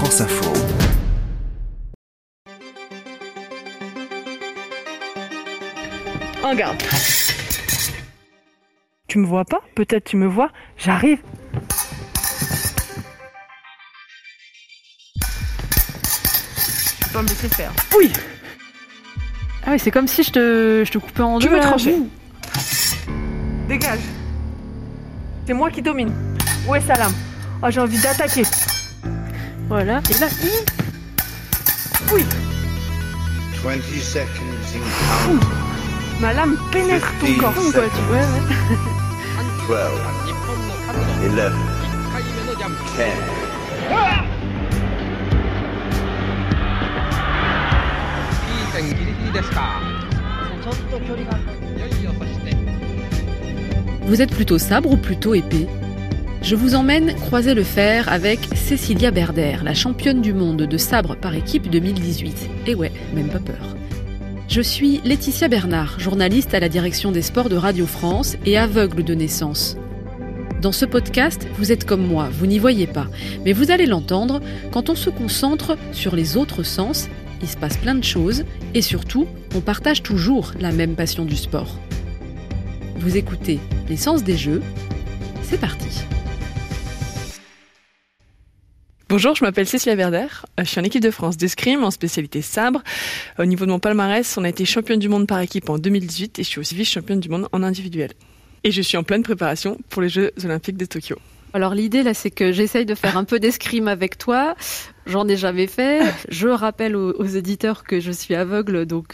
France Info. En garde. Tu me vois pas? Peut-être tu me vois. J'arrive. Je peux pas me laisser faire. Oui Ah oui, c'est comme si je te, je te coupais en Tu deux. veux là. trancher? Dégage. C'est moi qui domine. Où est Salam? Oh, j'ai envie d'attaquer. Voilà. Et là, il... Oui. 20 seconds in count. Ma lame pénètre ton corps, seconds. quoi, tu vois. Ouais. 12, 11, 10. Ah Vous êtes plutôt sabre ou plutôt épée je vous emmène croiser le fer avec Cécilia Berder, la championne du monde de sabre par équipe 2018. Et ouais, même pas peur. Je suis Laetitia Bernard, journaliste à la direction des sports de Radio France et aveugle de naissance. Dans ce podcast, vous êtes comme moi, vous n'y voyez pas, mais vous allez l'entendre, quand on se concentre sur les autres sens, il se passe plein de choses et surtout, on partage toujours la même passion du sport. Vous écoutez L'essence des jeux. C'est parti. Bonjour, je m'appelle Cécilia Berder. Euh, Je suis en équipe de France d'escrime en spécialité sabre. Au niveau de mon palmarès, on a été championne du monde par équipe en 2018 et je suis aussi vice-championne du monde en individuel. Et je suis en pleine préparation pour les Jeux Olympiques de Tokyo. Alors l'idée là, c'est que j'essaye de faire un peu d'escrime avec toi. J'en ai jamais fait. Je rappelle aux, aux éditeurs que je suis aveugle, donc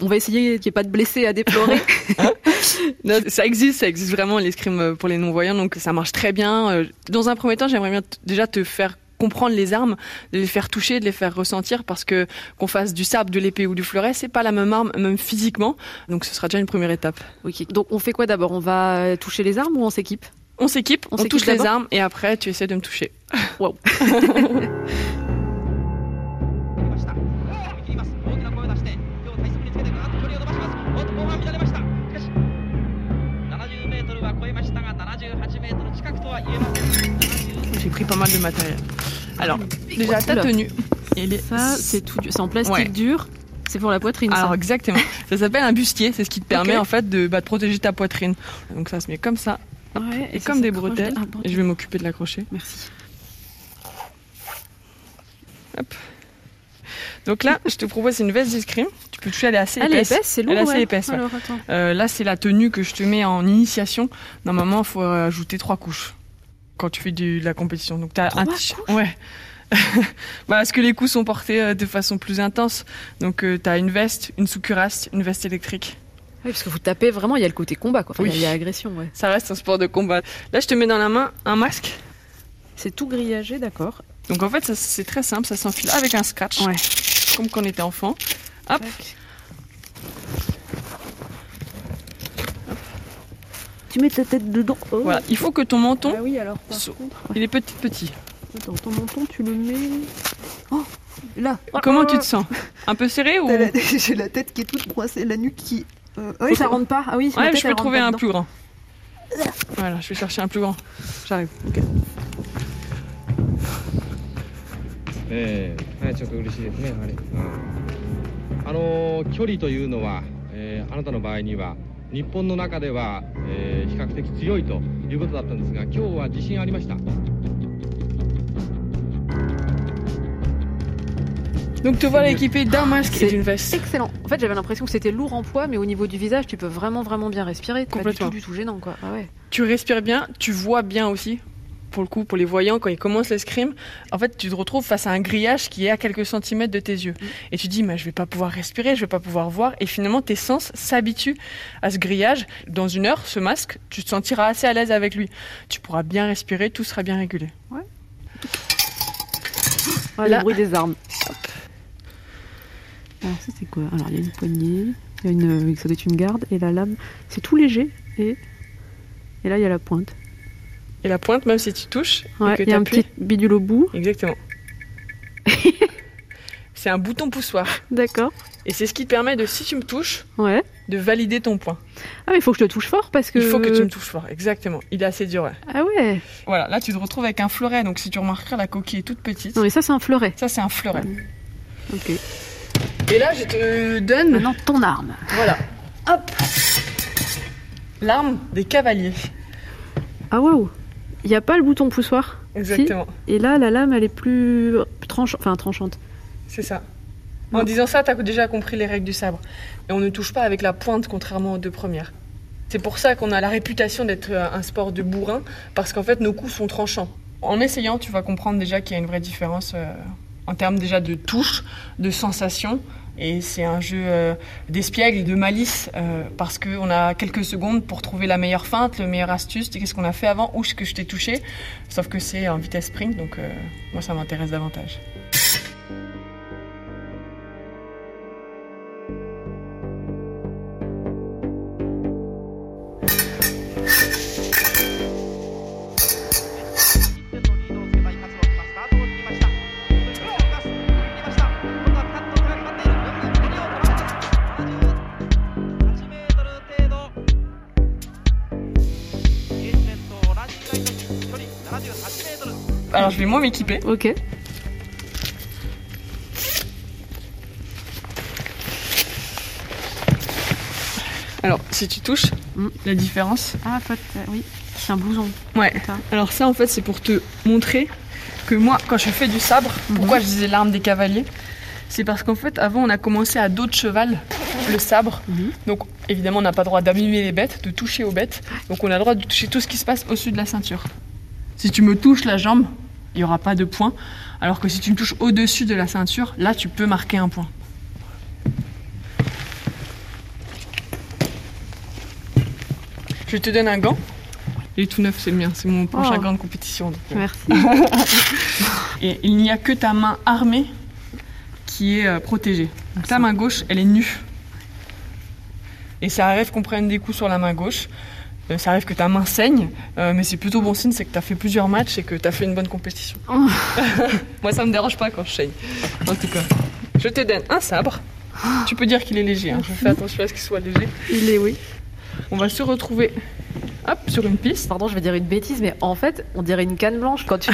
on va essayer qu'il n'y ait pas de blessés à déplorer. Non, ça existe, ça existe vraiment l'escrime euh, pour les non-voyants, donc ça marche très bien. Euh, Dans un premier temps, j'aimerais bien déjà te faire comprendre les armes, de les faire toucher, de les faire ressentir, parce que qu'on fasse du sabre, de l'épée ou du fleuret, c'est pas la même arme, même physiquement. Donc ce sera déjà une première étape. Donc on fait quoi d'abord? On va euh, toucher les armes ou on s'équipe? On s'équipe, On touche les armes et après tu essaies de me toucher. Wow. J'ai pris pas mal de matériel. Alors, déjà ta tenue. Elle est... Ça, c'est tout dur. C'est en plastique Ouais. dur. C'est pour la poitrine. Alors ça. exactement. Ça s'appelle un bustier, c'est ce qui te permet en fait de, bah, de protéger ta poitrine. Donc ça se met comme ça, Ouais, et ça comme des bretelles. Ah, bon. Et je vais m'occuper de l'accrocher. Merci. Donc là, je te propose une veste d'escrime. Tu peux toucher, elle est assez Elle épaisse. c'est lourd. Elle est assez ouais. épaisse, ouais. Alors attends. Euh, là, c'est la tenue que je te mets en initiation. Normalement, il faut euh, ajouter trois couches quand tu fais du- de la compétition. Donc, t'as Trois un Ouais. bah, parce que les coups sont portés euh, de façon plus intense. Donc, tu as une veste, une sous-cuirasse, une veste électrique. Oui, parce que vous tapez vraiment, il y a le côté combat, quoi. Enfin, Oui. Il y a agression, ouais. Ça reste un sport de combat. Là, je te mets dans la main un masque. C'est tout grillagé, d'accord. Donc, en fait, c'est très simple. Ça s'enfile avec un scratch. Ouais. Comme quand on était enfant. Hop. Tu mets ta tête dedans. Oh. Voilà. Il faut que ton menton, Ah oui, alors par Sous- contre. il est petit, petit. Attends, ton menton, tu le mets. Oh Là Comment tu te sens Un peu serré ou T'as la- J'ai la tête qui est toute broissée, la nuque qui. euh, Oui, Faut ça trou- rentre pas. Ah oui, ma Ouais, tête, je peux elle rentre trouver pas un dedans. plus grand. Voilà, je vais chercher un plus grand. J'arrive. Ok. ええはい、ちょっと嬉しいですね、やはり。うん、あのー距離というのは、えーあなたの場合には、日本の中では、 えー比較的強いということだったんですが、今日は自信ありました。 Donc te voilà équipé d'un masque et C'est d'une veste. Excellent. En fait, j'avais l'impression que c'était lourd en poids, mais au niveau du visage, tu peux vraiment, vraiment bien respirer. Pas du Complètement. tout, du tout gênant, quoi. Ah ouais. Tu respires bien, tu vois bien aussi. Pour le coup, pour les voyants, quand ils commencent l'escrime, en fait, tu te retrouves face à un grillage qui est à quelques centimètres de tes yeux. Et tu dis, mais je vais pas pouvoir respirer, je vais pas pouvoir voir. Et finalement, tes sens s'habituent à ce grillage. Dans une heure, ce masque, tu te sentiras assez à l'aise avec lui. Tu pourras bien respirer, tout sera bien régulé. Ouais, le bruit des armes. Alors, ça, c'est quoi? Alors, il y a une poignée, il y a une, ça doit être une garde, et la lame, c'est tout léger, et, et là, il y a la pointe. Et la pointe, même si tu touches, Ouais, que il y a un petit bidule au bout. Exactement. C'est un bouton poussoir. D'accord. Et c'est ce qui te permet de, si tu me touches, Ouais. de valider ton point. Ah, mais il faut que je te touche fort parce que. Il faut que tu me touches fort, exactement. Il est assez dur. ouais. Ah ouais. Voilà, là tu te retrouves avec un fleuret. Donc si tu remarqueras, la coquille est toute petite. Non, mais ça, c'est un fleuret. Ça, c'est un fleuret. Ok. Et là, je te donne, Maintenant, ton arme. voilà, hop, l'arme des cavaliers. Ah, waouh. Il n'y a pas le bouton poussoir? Exactement, Si. Et là, la lame, elle est plus tranchante. Enfin, tranchante. c'est ça. En disant ça, tu as déjà compris les règles du sabre. Et on ne touche pas avec la pointe, contrairement aux deux premières. C'est pour ça qu'on a la réputation d'être euh, un sport de bourrin, parce qu'en fait, nos coups sont tranchants. En essayant, tu vas comprendre déjà qu'il y a une vraie différence euh, en termes déjà de touche, de sensation. Et c'est un jeu euh, d'espiègle, de malice, euh, parce qu'on a quelques secondes pour trouver la meilleure feinte, le meilleur astuce, qu'est-ce qu'on a fait avant, où est-ce que je t'ai touché. Sauf que c'est en vitesse sprint, donc euh, moi ça m'intéresse davantage. Alors je vais moins m'équiper. Ok. Alors si tu touches, Mm. la différence. Ah, peut oui. C'est un blouson. Ouais. Alors ça en fait c'est pour te montrer que moi quand je fais du sabre, pourquoi je disais l'arme des cavaliers? C'est parce qu'en fait avant on a commencé à dos de cheval le sabre. Mhm. Donc évidemment on n'a pas le droit d'abîmer les bêtes, de toucher aux bêtes. Donc on a le droit de toucher tout ce qui se passe au-dessus de la ceinture. Si tu me touches la jambe, il n'y aura pas de point. Alors que si tu me touches au-dessus de la ceinture, là tu peux marquer un point. Je te donne un gant. Il est tout neuf, c'est le mien, c'est mon prochain Oh. gant de compétition. donc, euh. Merci. Et il n'y a que ta main armée qui est euh, protégée. Donc ta main gauche, elle est nue. Et ça arrive qu'on prenne des coups sur la main gauche. Euh, ça arrive que ta main saigne, euh, mais c'est plutôt bon signe, c'est que tu as fait plusieurs matchs et que tu as fait une bonne compétition. Oh. Moi, ça me dérange pas quand je saigne. En tout cas, je te donne un sabre. Tu peux dire qu'il est léger, hein. je fais attention à ce qu'il soit léger. Il est, oui. On va se retrouver hop, sur une piste. Pardon, je vais dire une bêtise, mais en fait, on dirait une canne blanche. Quand tu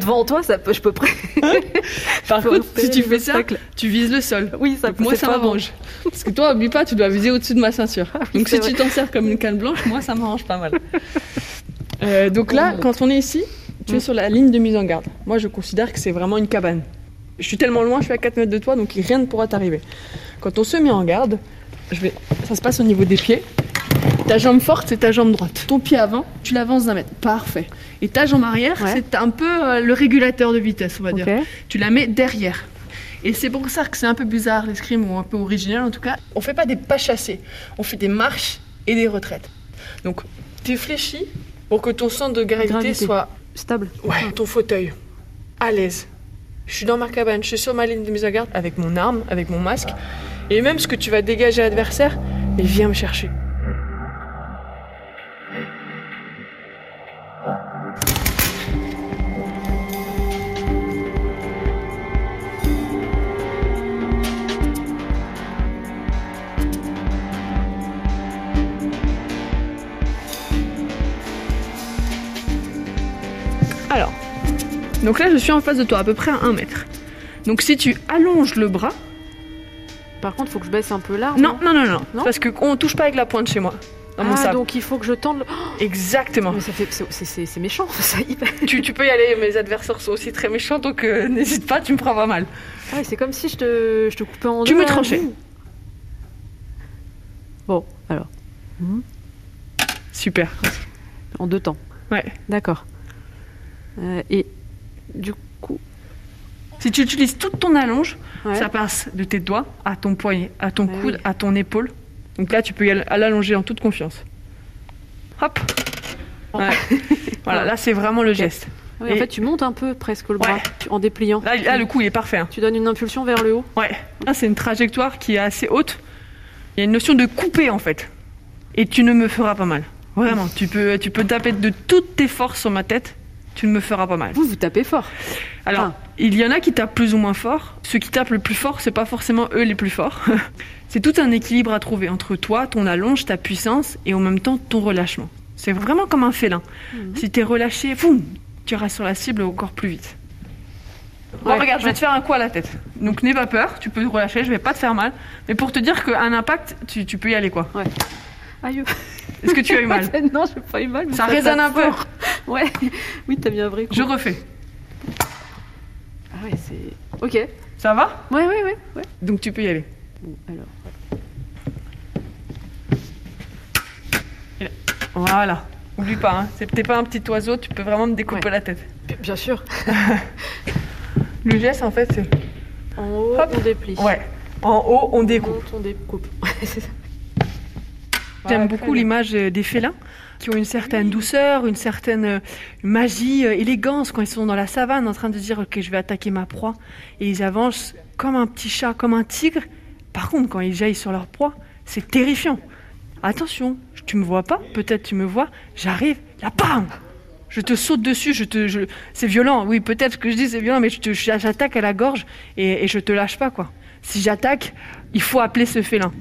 devant toi, ça peut, je peux près. Par contre, si tu fais ça, tu vises le sol. Oui, ça moi, ça m'arrange. Parce que toi, oublie pas, tu dois viser au-dessus de ma ceinture. Ah oui, donc si tu t'en sers comme une canne blanche, moi, ça m'arrange pas mal. Euh, donc là, Oh. quand on est ici, tu es Mm. sur la ligne de mise en garde. Moi, je considère que c'est vraiment une cabane. Je suis tellement loin, je suis à 4 mètres de toi, donc rien ne pourra t'arriver. Quand on se met en garde, je vais... ça se passe au niveau des pieds. Ta jambe forte, c'est ta jambe droite. Ton pied avant, tu l'avances d'un mètre. Parfait. Et ta jambe arrière, Ouais. c'est un peu euh, le régulateur de vitesse, on va dire tu la mets derrière. Et c'est pour ça que c'est un peu bizarre l'escrime, ou un peu original en tout cas. On fait pas des pas chassés, on fait des marches et des retraites. Donc, tu fléchis pour que ton centre de gravité, Gravité. soit Stable. ouais, dans ton fauteuil, à l'aise. Je suis dans ma cabane, je suis sur ma ligne de mise en garde avec mon arme, avec mon masque. Et même ce que tu vas dégager à l'adversaire, il vient me chercher. Alors, donc là je suis en face de toi, à peu près à 1 mètre. Donc si tu allonges le bras, Par contre, faut que je baisse un peu l'arme. non, non, non, non, Non parce qu'on touche pas avec la pointe chez moi, dans mon Ah, sabre. donc il faut que je tende. le- Oh, Exactement. mais ça fait, c'est- c'est c'est- c'est méchant, ça hyper. tu, tu peux y aller, mes adversaires sont aussi très méchants, donc euh, n'hésite pas, tu me prendras mal. Ah, c'est comme si je te, je te coupais en Tu deux. me là. tranchais. Bon, alors, Super. en deux temps. Ouais. D'accord. Euh, et du coup, Si tu utilises toute ton allonge, ouais. ça passe de tes doigts à ton poignet, à ton Ah coude, à ton épaule. Donc là, tu peux y aller- à l'allonger en toute confiance. Hop. Ouais. voilà, là c'est vraiment le geste. En fait, tu montes un peu presque le bras en dépliant. Là, là, le coup il est parfait. hein. Tu donnes une impulsion vers le haut. Ouais. Là, c'est une trajectoire qui est assez haute. Il y a une notion de couper en fait. Et tu ne me feras pas mal. Vraiment. Tu peux, tu peux taper de toutes tes forces sur ma tête. Tu ne me feras pas mal. Vous, vous tapez fort. Alors, Ah. il y en a qui tapent plus ou moins fort. Ceux qui tapent le plus fort, c'est pas forcément eux les plus forts. c'est tout un équilibre à trouver entre toi, ton allonge, ta puissance et en même temps ton relâchement. C'est vraiment comme un félin. Mhm. Si t'es relâché, boum, tu iras sur la cible encore plus vite. Bon, Ouais, regarde, je vais ouais. te faire un coup à la tête. Donc n'aie pas peur, tu peux te relâcher, je vais pas te faire mal. Mais pour te dire qu'un impact, tu, tu peux y aller quoi. Aïe. Est-ce que tu as eu mal non, j'ai pas eu mal. mais Ça résonne un peu. Ouais. Oui, t'as un vrai coup. Je refais. Ah ouais, c'est. Ok. Ça va? Ouais, ouais, ouais. ouais. Donc tu peux y aller. Bon, alors. Voilà. Oublie pas, hein. c'est- t'es pas un petit oiseau, tu peux vraiment me découper Ouais. la tête. Bien sûr. Le geste, en fait, c'est. En haut, Hop. on déplie. Ouais. En haut, on On découpe. monte, on découpe. Ouais, c'est ça. J'aime beaucoup l'image euh, des félins qui ont une certaine douceur, une certaine euh, magie, euh, élégance quand ils sont dans la savane en train de dire ok je vais attaquer ma proie et ils avancent comme un petit chat, comme un tigre. Par contre quand ils jaillent sur leur proie, c'est terrifiant. Attention, tu me vois pas, peut-être tu me vois, j'arrive, là bam je te saute dessus, je te, je... c'est violent. Oui, peut-être ce que je dis c'est violent, mais je te, j'attaque à la gorge et, et je te lâche pas quoi. Si j'attaque, il faut appeler ce félin.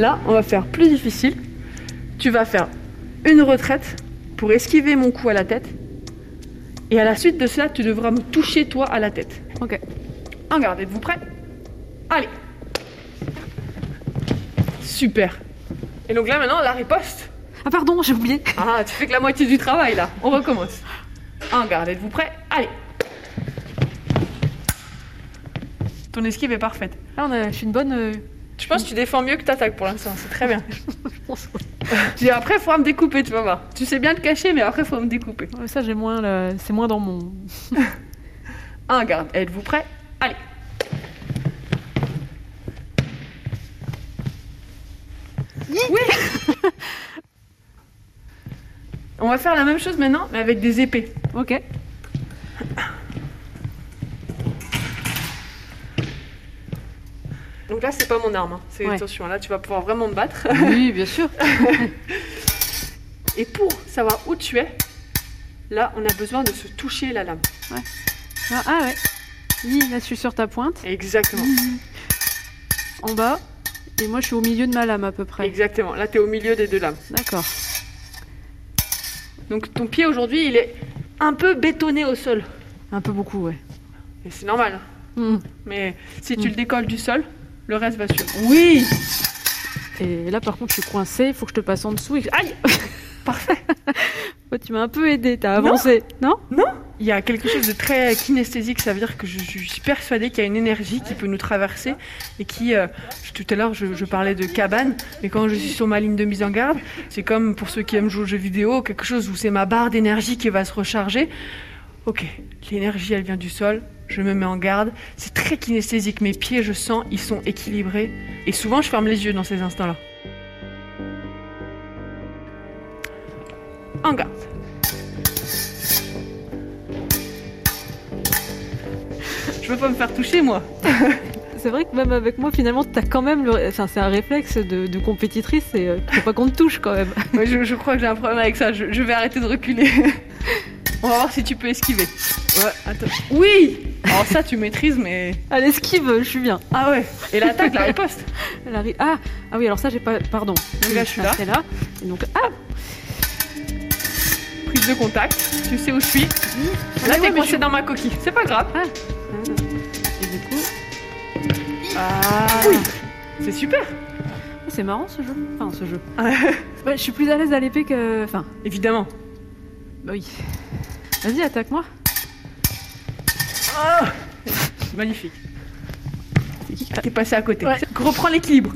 Là, on va faire plus difficile. Tu vas faire une retraite pour esquiver mon coup à la tête. Et à la suite de cela, tu devras me toucher toi à la tête. Ok. En garde, êtes-vous prêts? Allez Super. Et donc là maintenant, la riposte. Ah, pardon, j'ai oublié. Ah, tu fais que la moitié du travail là. On recommence. En garde, êtes-vous prêts? Allez Ton esquive est parfaite. Ah, on a... je suis une bonne. euh, Je pense que tu défends mieux que t'attaques pour l'instant, c'est très bien. je pense. Je dis, après, il faudra me découper, tu vas voir. Tu sais bien le cacher, mais après, il faudra me découper. Ouais, Ça, j'ai moins. C'est moins dans mon. En garde, êtes-vous prêts? Allez Oui On va faire la même chose maintenant, mais avec des épées. Ok. Donc là, c'est pas mon arme. hein. C'est Ouais. attention, là, tu vas pouvoir vraiment me battre. Oui, bien sûr. Et pour savoir où tu es, là, on a besoin de se toucher la lame. Ah, ah ouais. Oui, là, je suis sur ta pointe, Exactement. en bas. Et moi, je suis au milieu de ma lame à peu près. Exactement. Là, tu es au milieu des deux lames. D'accord. Donc ton pied aujourd'hui, il est un peu bétonné au sol. Un peu beaucoup, ouais. Et c'est normal. Hmm. Mais si tu Mm. le décolles du sol, le reste va suivre. Oui Et là, par contre, je suis coincée. Il faut que je te passe en dessous. Et... Aïe Parfait tu m'as un peu aidé. T'as avancé. Non, Il y a quelque chose de très kinesthésique, ça veut dire que je, je suis persuadée qu'il y a une énergie qui peut nous traverser et qui, euh, tout à l'heure je, je parlais de cabane, mais quand je suis sur ma ligne de mise en garde, c'est comme pour ceux qui aiment jouer aux jeux vidéo, quelque chose où c'est ma barre d'énergie qui va se recharger. Ok, l'énergie elle vient du sol, je me mets en garde, c'est très kinesthésique, mes pieds je sens, ils sont équilibrés et souvent je ferme les yeux dans ces instants-là. En garde. Je veux pas me faire toucher moi. c'est vrai que même avec moi, finalement, t'as quand même le. Enfin, c'est un réflexe de, de compétitrice. Et euh, faut pas qu'on te touche quand même. Ouais, je, je crois que j'ai un problème avec ça. Je, je vais arrêter de reculer. On va voir si tu peux esquiver. Ouais, attends. Oui Alors ça, tu maîtrises, mais... Allez, esquive, je suis bien. Ah ouais Et l'attaque, la riposte Elle arrive. Ah, ah oui, alors ça, j'ai pas. Pardon. Donc là, je suis là. Là. Et donc, ah, Prise de contact. Tu sais où je suis. Là, Ah t'es coincé je- dans ma coquille. C'est pas grave. ah. Et du coup. Ah Oui C'est super C'est marrant ce jeu. Enfin, ce jeu. Ouais, je suis plus à l'aise à l'épée que. Enfin, Évidemment. Bah oui. Vas-y, attaque-moi. Ah Magnifique. T'es passé à côté? Ouais. Reprends l'équilibre.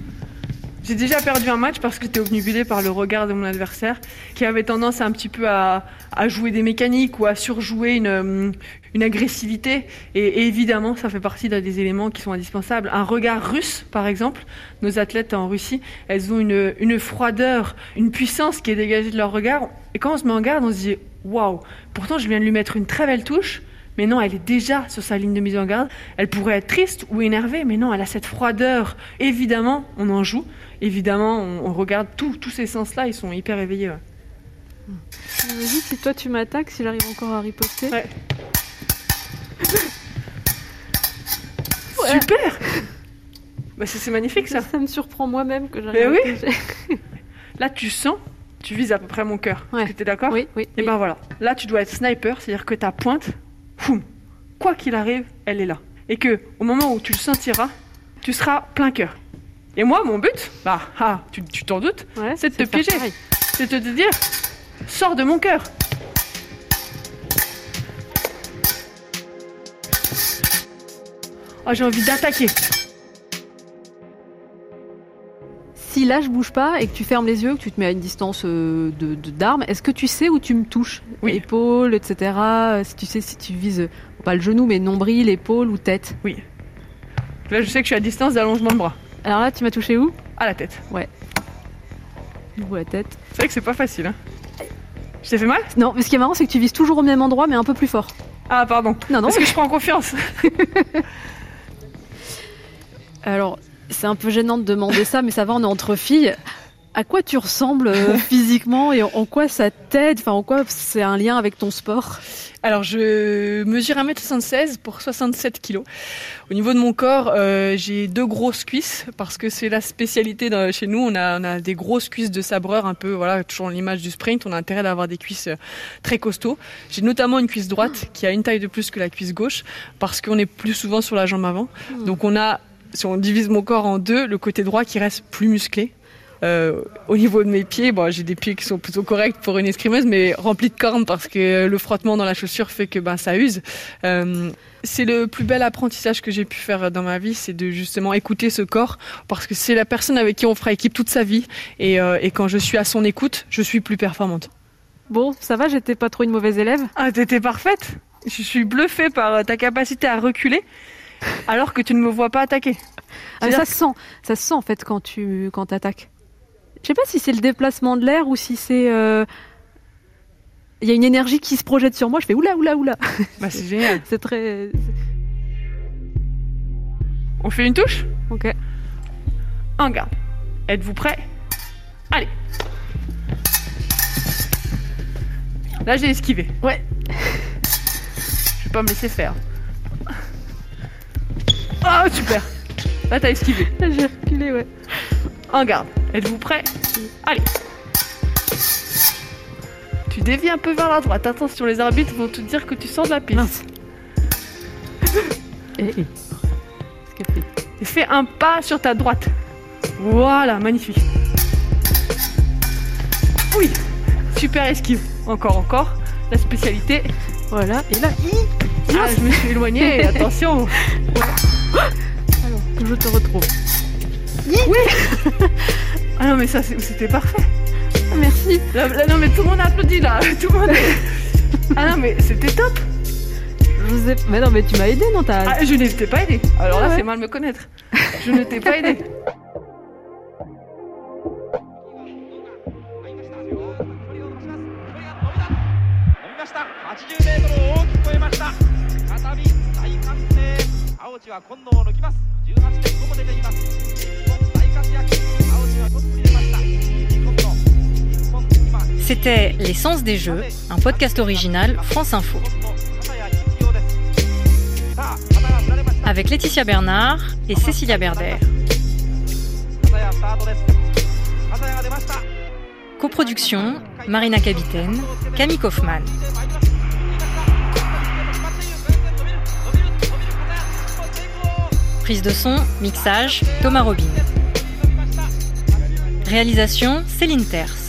J'ai déjà perdu un match parce que j'étais obnubilée par le regard de mon adversaire, qui avait tendance un petit peu à, à jouer des mécaniques ou à surjouer une, euh, une agressivité. Et, et évidemment, ça fait partie d'un des éléments qui sont indispensables. Un regard russe, par exemple, nos athlètes en Russie, elles ont une, une froideur, une puissance qui est dégagée de leur regard. Et quand on se met en garde, on se dit waouh, pourtant je viens de lui mettre une très belle touche. Mais non, elle est déjà sur sa ligne de mise en garde. Elle pourrait être triste ou énervée, mais non, elle a cette froideur. Évidemment, on en joue. Évidemment, on, on regarde tout- tous ces sens-là, ils sont hyper éveillés. ouais. Vas-y, si toi tu m'attaques, si j'arrive encore à riposter. Ouais. Ouais. Super bah, c'est magnifique ça. Ça me surprend moi-même que Mais j'arrive oui. à toucher. Là, tu sens, tu vises à peu près mon cœur. Ouais. Tu es d'accord? Oui, oui. Et oui. ben voilà. Là, tu dois être sniper, c'est-à-dire que ta pointe, quoi qu'il arrive, elle est là. Et que au moment où tu le sentiras, tu seras plein cœur. Et moi, mon but, bah, ah, tu t'en doutes, Ouais, c'est de te piéger. c'est de te dire, sors de mon cœur. Oh, j'ai envie d'attaquer. Si là je bouge pas et que tu fermes les yeux, que tu te mets à une distance euh, de d'armes, est-ce que tu sais où tu me touches? Oui. Épaule, etc. euh, Si tu sais si tu vises euh, pas le genou, mais nombril, épaule ou tête? Là, je sais que je suis à distance d'allongement de bras. Alors là, tu m'as touché où? À la tête. Ou la tête C'est vrai que c'est pas facile. Hein. Je t'ai fait mal? Non, mais ce qui est marrant, c'est que tu vises toujours au même endroit, mais un peu plus fort. Ah, pardon. Non, non. Parce que je prends confiance. Alors, c'est un peu gênant de demander ça, mais ça va, on est entre filles. À quoi tu ressembles euh, physiquement et en, quoi ça t'aide? Enfin, en quoi c'est un lien avec ton sport? Alors, je mesure 1m76 pour 67 kg. Au niveau de mon corps, euh, j'ai deux grosses cuisses parce que c'est la spécialité chez nous. On a, on a des grosses cuisses de sabreur, un peu, voilà, toujours l'image du sprint. On a intérêt d'avoir des cuisses euh, très costauds. J'ai notamment une cuisse droite qui a une taille de plus que la cuisse gauche parce qu'on est plus souvent sur la jambe avant. Donc, on a, si on divise mon corps en deux, le côté droit qui reste plus musclé. Euh, au niveau de mes pieds, bon, j'ai des pieds qui sont plutôt corrects pour une escrimeuse, mais remplis de cornes parce que le frottement dans la chaussure fait que ben ça use. Euh, c'est le plus bel apprentissage que j'ai pu faire dans ma vie, c'est de justement écouter ce corps parce que c'est la personne avec qui on fera équipe toute sa vie et, euh, et quand je suis à son écoute, je suis plus performante. Bon, ça va, j'étais pas trop une mauvaise élève. Ah, t'étais parfaite. Je suis bluffée par ta capacité à reculer alors que tu ne me vois pas attaquer. Ah, ça se sent, ça se sent en fait quand tu quand attaques. Je sais pas si c'est le déplacement de l'air ou si c'est euh, il y a une énergie qui se projette sur moi. Je fais oula oula oula. Bah, c'est génial. C'est très On fait une touche? Ok. En garde. Êtes-vous prêts Allez. Là, j'ai esquivé. Ouais. Je vais pas me laisser faire. Oh, super. Là, t'as esquivé. J'ai reculé ouais. En garde. Êtes-vous prêts Allez. Tu dévies un peu vers la droite. Attention, les arbitres vont te dire que tu sors de la piste. Mince. Eh, eh. Ce qu'elle fait? Et fais un pas sur ta droite. Voilà, magnifique. Oui, super esquive. Encore, encore. La spécialité. Voilà. Et là, Ah, je me suis éloignée. Attention. que je te retrouve. Ah non, mais ça, c'est- c'était parfait. Ah, merci. Là, là, non, mais tout le monde applaudit là. Tout le monde. Ah non, mais c'était top. Je sais. Mais non, mais tu m'as aidé, non t'as. Ah, je ne t'ai pas aidé. Alors là, ouais. c'est mal me connaître. Je ne t'ai pas aidé. C'était L'essence des jeux, un podcast original France Info. Avec Laetitia Bernard et Cécilia Berder. Coproduction Marina Capitaine, Camille Kaufmann. Prise de son, mixage, Thomas Robin. Réalisation, Céline Terce.